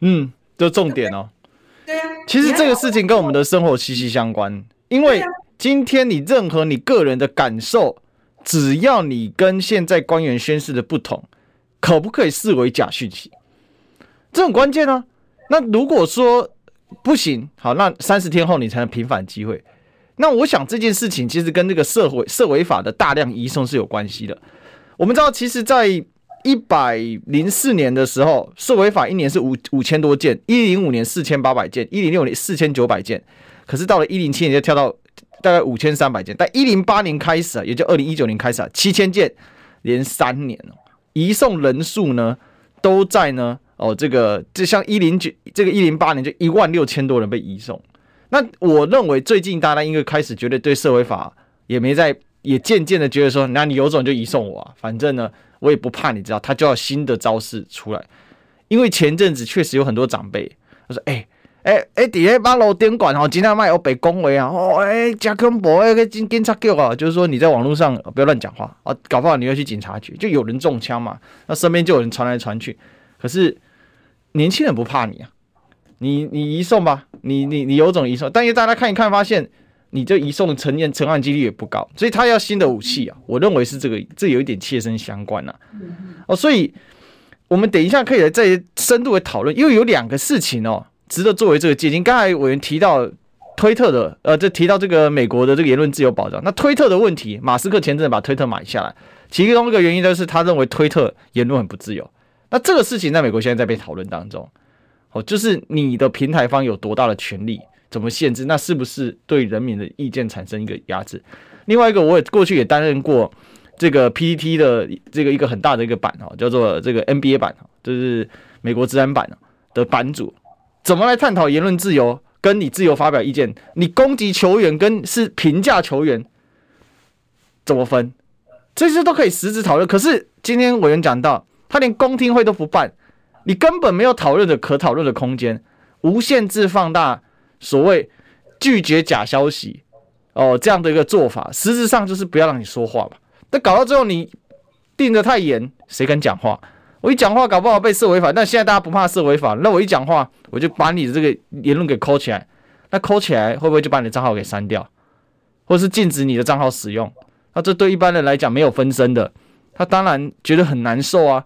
嗯，这重点哦。对呀、啊，其实这个事情跟我们的生活息息相关，因为今天你任何你个人的感受，只要你跟现在官员宣誓的不同，可不可以视为假讯息？这很关键啊。那如果说不行，好，那三十天后你才能平反机会。那我想这件事情其实跟这个社会社维法的大量移送是有关系的。我们知道，其实，在一百零四年的时候，社维法一年是五五千多件，一零五年四千八百件，一零六年四千九百件。可是到了一零七年就跳到大概五千三百件，但一零八年开始啊，也就二零一九年开始啊，七千件，连三年哦，移送人数呢都在呢哦，这个就像一零九这个一零八年就一万六千多人被移送。那我认为最近大家应该开始觉得对社会法也没在，也渐渐的觉得说，那你有种就移送我啊，反正呢我也不怕，你知道，他就要新的招式出来。因为前阵子确实有很多长辈他说，哎哎哎，底下八楼电管哦，今天卖我被恭维啊，哦哎加恐怖哎，跟警警察局啊，就是说你在网络上不要乱讲话啊，搞不好你要去警察局，就有人中枪嘛，那身边就有人传来传去，可是年轻人不怕你啊。你你移送吧，你你你有种移送，但是大家看一看，发现你这移送成年成案几率也不高，所以他要新的武器啊，我认为是这个，这有一点切身相关呐、啊。哦，所以我们等一下可以来再深度的讨论，因为有两个事情哦，值得作为这个借鉴。刚才委员提到推特的，呃，这提到这个美国的这个言论自由保障。那推特的问题，马斯克前阵子把推特买下来，其中一个原因就是他认为推特言论很不自由。那这个事情在美国现在在被讨论当中，哦，就是你的平台方有多大的权利，怎么限制？那是不是对人民的意见产生一个压制？另外一个，我也过去也担任过这个 PPT 的这个一个很大的一个版哦，叫做这个 NBA 版，就是美国资安版的版主，怎么来探讨言论自由？跟你自由发表意见，你攻击球员跟是评价球员怎么分？这些都可以实质讨论。可是今天委员讲到，他连公听会都不办，你根本没有讨论的可讨论的空间，无限制放大所谓拒绝假消息哦这样的一个做法，实质上就是不要让你说话嘛。那搞到最后你定得太严，谁敢讲话？我一讲话，搞不好被设违法。但现在大家不怕设违法，那我一讲话，我就把你的这个言论给扣起来。那扣起来会不会就把你的账号给删掉，或是禁止你的账号使用？那这对一般人来讲没有分身的，他当然觉得很难受啊。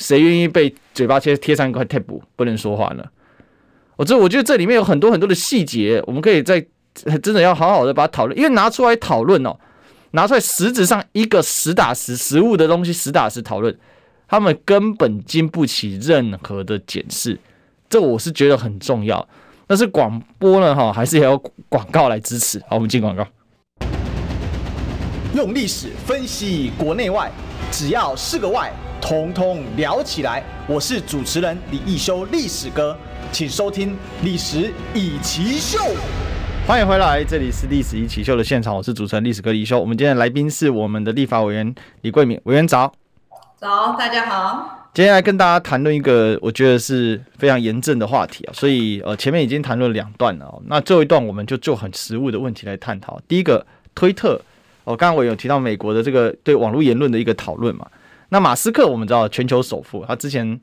谁愿意被嘴巴贴贴上一块 tape 不能说话呢？我这我觉得这里面有很多很多的细节，我们可以在真的要好好的把它讨论，因为拿出来讨论哦，拿出来实质上一个实打实实物的东西实打实讨论。他们根本经不起任何的检视，这我是觉得很重要。但是广播呢，哈，还是要广告来支持。好，我们进广告。用历史分析国内外，只要是个“外”，统统聊起来。我是主持人李一修，历史哥，请收听《历史易起秀》。欢迎回来，这里是《历史一奇秀》的现场，我是主持人历史哥李易修。我们今天的来宾是我们的立法委员李桂敏委员早。早，大家好。今天来跟大家谈论一个我觉得是非常严正的话题啊，所以呃前面已经谈论两段了，那最后一段我们就就很实务的问题来探讨。第一个，推特，哦，刚刚我有提到美国的这个对网络言论的一个讨论嘛。那马斯克我们知道全球首富，他之前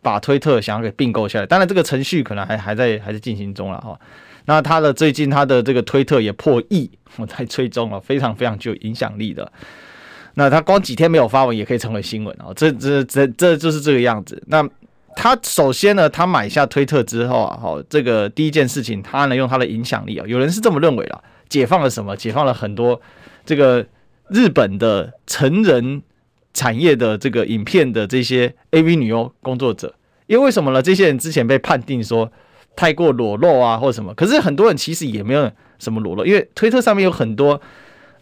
把推特想要给并购下来，当然这个程序可能还还在还在进行中了哈。那他的最近他的这个推特也破亿，我在追踪了，非常非常具有影响力的。那他光几天没有发文也可以成为新闻啊，这这这这就是这个样子。那他首先呢，他买下推特之后啊，哈，这个第一件事情，他能用他的影响力啊，有人是这么认为了，解放了什么？解放了很多这个日本的成人产业的这个影片的这些 AV 女优工作者，因为为什么呢？这些人之前被判定说太过裸露啊，或者什么，可是很多人其实也没有什么裸露，因为推特上面有很多。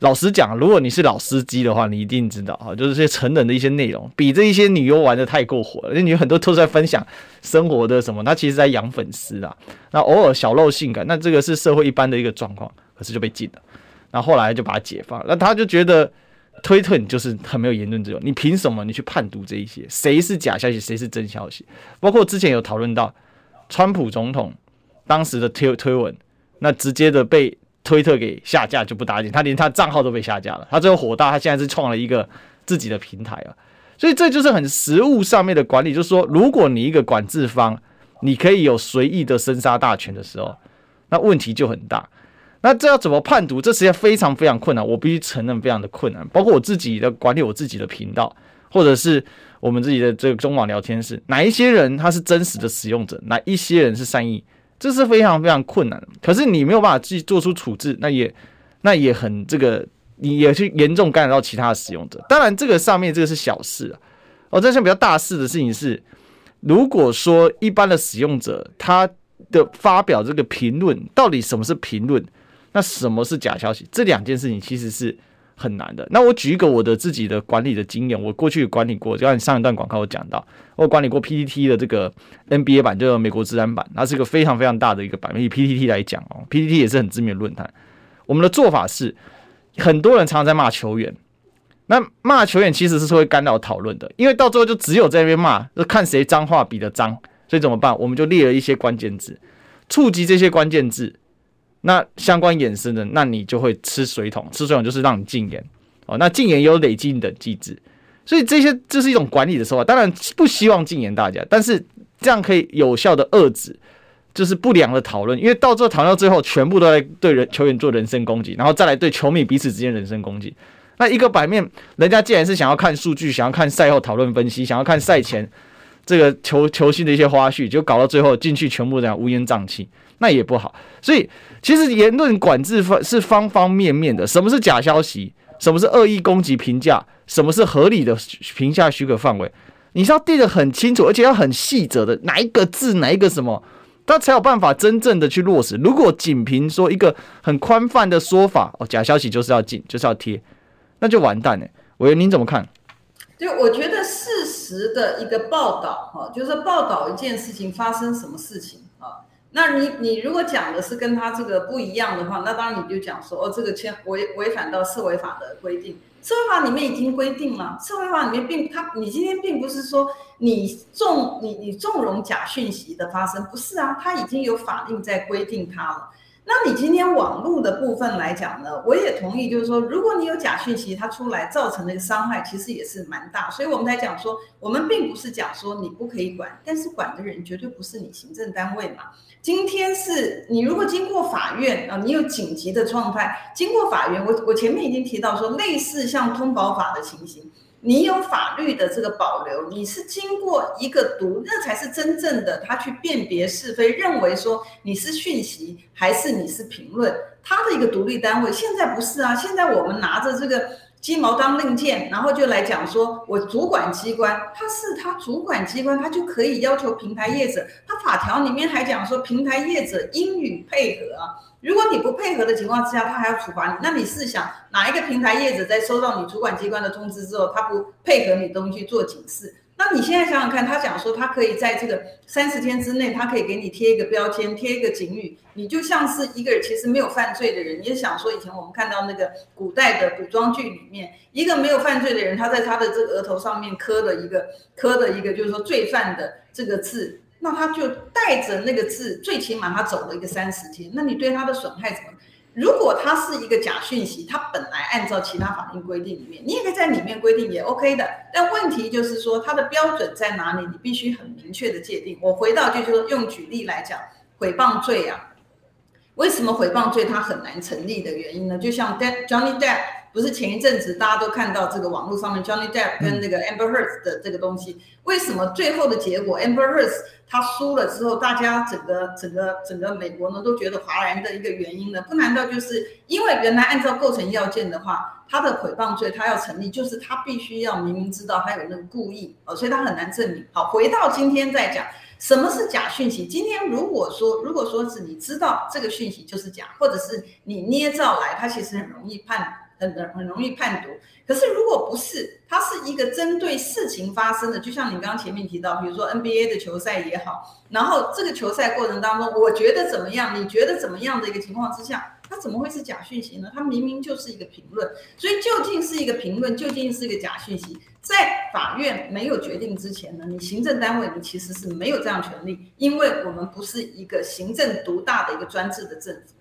老实讲，如果你是老司机的话，你一定知道啊，就是些成人的一些内容，比这一些女优玩的太过火了。那女很多都在分享生活的什么，她其实在养粉丝啊。那偶尔小露性感，那这个是社会一般的一个状况，可是就被禁了。那后来就把它解放，那他就觉得推特你就是很没有言论自由，你凭什么你去判读这一些谁是假消息，谁是真消息？包括之前有讨论到川普总统当时的推推文，那直接的被。推特给下架就不打紧，他连他账号都被下架了。他最后火大，他现在是创了一个自己的平台啊。所以这就是很实务上面的管理，就是说，如果你一个管制方，你可以有随意的生杀大权的时候，那问题就很大。那这要怎么判读？这实际上非常非常困难，我必须承认非常的困难。包括我自己的管理我自己的频道，或者是我们自己的这个中网聊天室，哪一些人他是真实的使用者，哪一些人是善意。这是非常非常困难，可是你没有办法去做出处置，那也那也很这个，你也去严重干扰到其他的使用者。当然，这个上面这个是小事啊。哦，这项比较大事的事情是，如果说一般的使用者他的发表这个评论，到底什么是评论，那什么是假消息，这两件事情其实是。很难的。那我举一个我的自己的管理的经验，我过去管理过，就像你上一段广告我讲到，我管理过 PTT 的这个 NBA 版，就是美国资安版，它是一个非常非常大的一个版。以 PTT 来讲哦，PTT 也是很知名的论坛。我们的做法是，很多人常常在骂球员，那骂球员其实是会干扰讨论的，因为到最后就只有在那边骂，就看谁脏话比得脏。所以怎么办？我们就列了一些关键字，触及这些关键字。那相关衍生的，那你就会吃水桶，吃水桶就是让你禁言哦。那禁言有累进的机制，所以这些这是一种管理的手法。当然不希望禁言大家，但是这样可以有效的遏制，就是不良的讨论。因为到最后讨论到最后，全部都在对人球员做人身攻击，然后再来对球迷彼此之间人身攻击。那一个版面，人家既然是想要看数据，想要看赛后讨论分析，想要看赛前这个球球星的一些花絮，就搞到最后进去全部这样乌烟瘴气。那也不好。所以其实言论管制方是方方面面的。什么是假消息？什么是恶意攻击评价？什么是合理的评价许可范围？你是要定得很清楚，而且要很细则的，哪一个字，哪一个什么，他才有办法真正的去落实。如果仅凭说一个很宽泛的说法，哦，假消息就是要禁，就是要贴，那就完蛋了。委员，您怎么看？就，我觉得事实的一个报道，哈，就是报道一件事情发生什么事情。那你你如果讲的是跟他这个不一样的话，那当然你就讲说，哦，这个签违违反到社会法的规定，社会法里面已经规定了，社会法里面并他，你今天并不是说你纵你你纵容假讯息的发生，不是啊，他已经有法令在规定他了。那你今天网络的部分来讲呢，我也同意，就是说，如果你有假讯息，它出来造成的一个伤害，其实也是蛮大。所以我们才讲说，我们并不是讲说你不可以管，但是管的人绝对不是你行政单位嘛。今天是你如果经过法院啊，你有紧急的状态，经过法院，我我前面已经提到说，类似像通保法的情形。你有法律的这个保留，你是经过一个读，那才是真正的他去辨别是非，认为说你是讯息还是你是评论，他的一个独立单位。现在不是啊，现在我们拿着这个鸡毛当令箭，然后就来讲说，我主管机关，他是他主管机关，他就可以要求平台业者，他法条里面还讲说，平台业者应予配合。如果你不配合的情况之下，他还要处罚你。那你试想，哪一个平台业者在收到你主管机关的通知之后，他不配合你东西做警示？那你现在想想看，他讲说他可以在这个三十天之内，他可以给你贴一个标签，贴一个警语，你就像是一个其实没有犯罪的人。你也想说，以前我们看到那个古代的古装剧里面，一个没有犯罪的人，他在他的这个额头上面刻了一个刻了一个，就是说罪犯的这个字。那他就带着那个字，最起码他走了一个三十天。那你对他的损害怎么？如果它是一个假讯息，它本来按照其他法律规定里面，你也可以在里面规定也 OK 的。但问题就是说，它的标准在哪里？你必须很明确的界定。我回到就是说，用举例来讲，诽谤罪啊，为什么诽谤罪它很难成立的原因呢？就像 Johnny Depp。不是前一阵子大家都看到这个网络上面 Johnny Depp 跟那个 Amber Heard 的这个东西，为什么最后的结果 Amber Heard 他输了之后，大家整个整个整个美国呢都觉得哗然的一个原因呢？不难道就是因为原来按照构成要件的话，他的诽谤罪他要成立，就是他必须要明明知道他有那个故意哦，所以他很难证明。好，回到今天再讲什么是假讯息。今天如果说如果说是你知道这个讯息就是假，或者是你捏造来，它其实很容易判。很很容易判读，可是如果不是，它是一个针对事情发生的，就像你刚刚前面提到，比如说 NBA 的球赛也好，然后这个球赛过程当中，我觉得怎么样，你觉得怎么样的一个情况之下，它怎么会是假讯息呢？它明明就是一个评论，所以究竟是一个评论，究竟是一个假讯息，在法院没有决定之前呢，你行政单位你其实是没有这样权利，因为我们不是一个行政独大的一个专制的政府。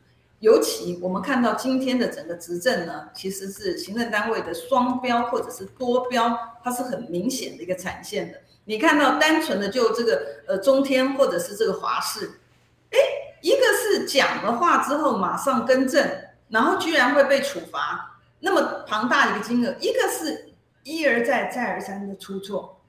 尤其我们看到今天的整个执政呢，其实是行政单位的双标或者是多标，它是很明显的一个产现的。你看到单纯的就这个呃中天或者是这个华视，哎，一个是讲了话之后马上更正，然后居然会被处罚那么庞大的一个金额；一个是一而再再而三的出错，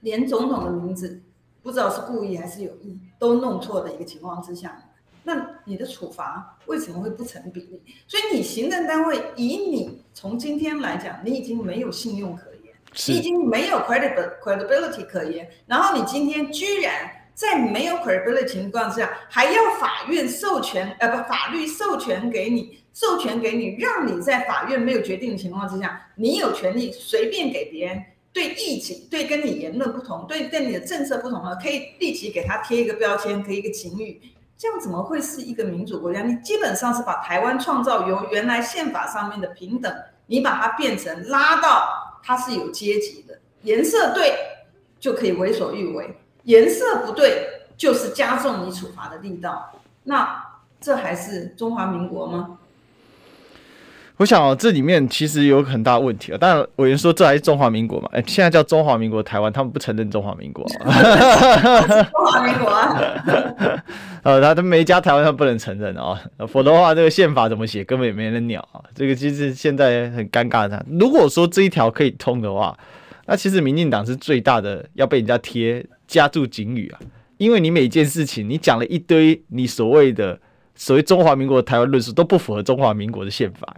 连总统的名字不知道是故意还是有意都弄错的一个情况之下。那你的处罚为什么会不成比例？所以你行政单位以你从今天来讲，你已经没有信用可言，你已经没有 credibility credibility 可言。然后你今天居然在没有 credibility 情况之下，还要法院授权，呃不，法律授权给你，授权给你，让你在法院没有决定的情况之下，你有权利随便给别人对意见，对跟你言论不同，对跟你的政策不同的，可以立即给他贴一个标签，可以一个警语。这样怎么会是一个民主国家？你基本上是把台湾创造由原来宪法上面的平等，你把它变成拉到它是有阶级的，颜色对就可以为所欲为，颜色不对就是加重你处罚的力道。那这还是中华民国吗？我想哦，这里面其实有很大问题啊。当然，委员说这还是中华民国嘛？哎，现在叫中华民国台湾，他们不承认中华民国。中华民国啊！呃，他他没加台湾，他不能承认啊。否则的话，这个宪法怎么写，根本也没人鸟啊。这个其实现在很尴尬的。如果说这一条可以通的话，那其实民进党是最大的要被人家贴加注警语啊。因为你每件事情你讲了一堆你所谓的所谓中华民国的台湾论述都不符合中华民国的宪法，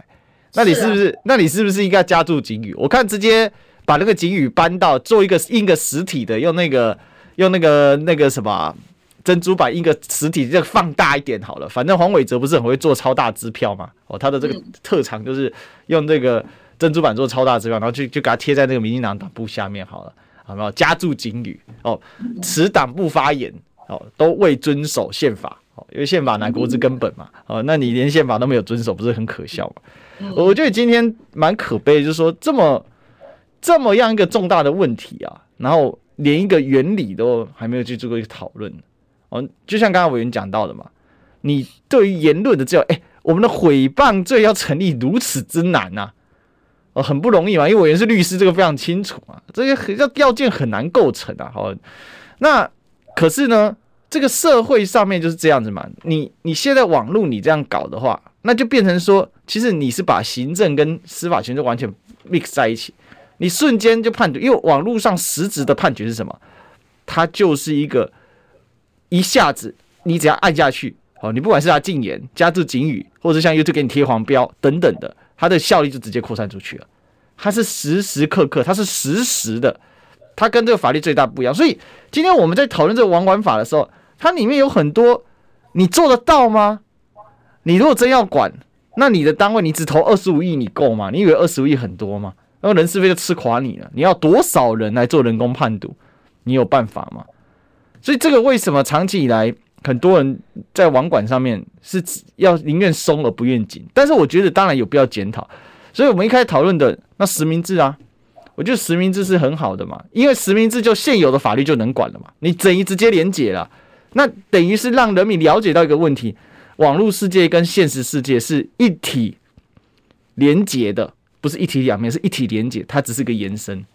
那你是不是？是啊、那你是不是应该加注警语？我看直接把那个警语搬到做一个印个实体的，用那个用那个那个什么珍珠板印个实体，这个放大一点好了。反正黄伟哲不是很会做超大支票嘛？哦，他的这个特长就是用这个。珍珠板做超大支票，然后就就给它贴在那个民进党党部下面好了，好没有？加注警语哦，此党不发言哦，都未遵守宪法哦，因为宪法乃国之根本嘛哦，那你连宪法都没有遵守，不是很可笑吗？我觉得今天蛮可悲，就是说这么这么样一个重大的问题啊，然后连一个原理都还没有去做过一个讨论哦，就像刚刚委员讲到的嘛，你对于言论的自由，哎，我们的诽谤罪要成立如此之难呐、哦，很不容易嘛，因为委员是律师，这个非常清楚啊，这些要要件很难构成啊。好，那可是呢，这个社会上面就是这样子嘛。你你现在网络你这样搞的话，那就变成说，其实你是把行政跟司法权就完全 mix 在一起，你瞬间就判决，因为网络上实质的判决是什么？它就是一个一下子，你只要按下去，哦，你不管是他禁言、加注警语，或者像 YouTube 给你贴黄标等等的。它的效力就直接扩散出去了，它是时时刻刻，它是实时的，它跟这个法律最大不一样。所以今天我们在讨论这个网管法的时候，它里面有很多，你做得到吗？你如果真要管，那你的单位你只投二十五亿，你够吗？你以为二十五亿很多吗？那人事费就吃垮你了。你要多少人来做人工判读？你有办法吗？所以这个为什么长期以来？很多人在网管上面是要宁愿松而不愿紧，但是我觉得当然有必要检讨。所以我们一开始讨论的那实名制啊，我觉得实名制是很好的嘛，因为实名制就现有的法律就能管了嘛，你等于直接连结了，那等于是让人民了解到一个问题：网络世界跟现实世界是一体连结的，不是一体两面，是一体连结，它只是个延伸。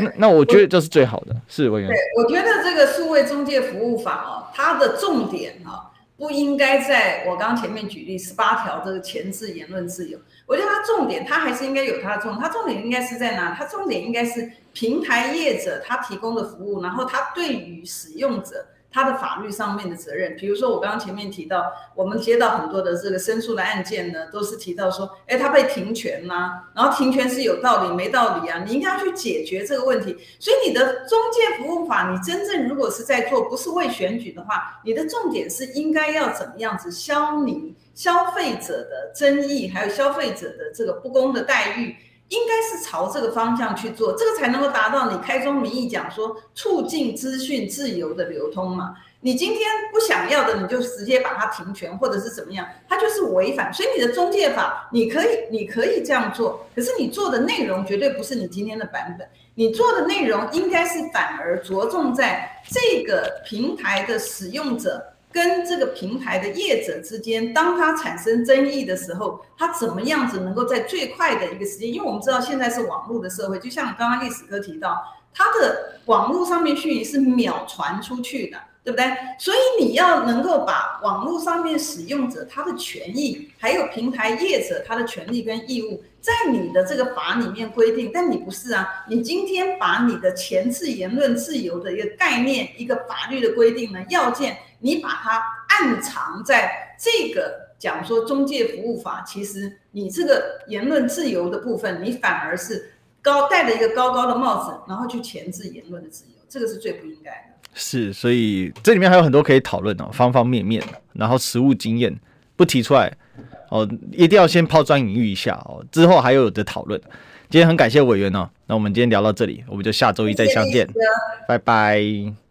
那那我觉得这是最好的，是委员。对，我觉得这个数位中介服务法哦，它的重点啊，不应该在我刚前面举例十八条这个前置言论自由。我觉得它重点，它还是应该有它的重点，它重点应该是在哪？它重点应该是平台业者他提供的服务，然后他对于使用者。他的法律上面的责任，比如说我刚刚前面提到，我们接到很多的这个申诉的案件呢，都是提到说，哎，他被停权呐、啊，然后停权是有道理没道理啊，你应该去解决这个问题。所以你的中介服务法，你真正如果是在做，不是为选举的话，你的重点是应该要怎么样子消弭消费者的争议，还有消费者的这个不公的待遇。应该是朝这个方向去做，这个才能够达到你开宗明义讲说促进资讯自由的流通嘛。你今天不想要的，你就直接把它停权或者是怎么样，它就是违反。所以你的中介法，你可以你可以这样做，可是你做的内容绝对不是你今天的版本。你做的内容应该是反而着重在这个平台的使用者。跟这个平台的业者之间，当它产生争议的时候，它怎么样子能够在最快的一个时间？因为我们知道现在是网络的社会，就像刚刚历史哥提到，它的网络上面讯息是秒传出去的，对不对？所以你要能够把网络上面使用者他的权益，还有平台业者他的权利跟义务，在你的这个法里面规定，但你不是啊，你今天把你的前置言论自由的一个概念，一个法律的规定呢，要件。你把它暗藏在这个讲说中介服务法，其实你这个言论自由的部分，你反而是高戴了一个高高的帽子，然后去钳制言论的自由，这个是最不应该的。是，所以这里面还有很多可以讨论哦，方方面面，然后实务经验不提出来哦，一定要先抛砖引玉一下哦，之后还有的讨论。今天很感谢委员哦，那我们今天聊到这里，我们就下周一再相见，拜拜。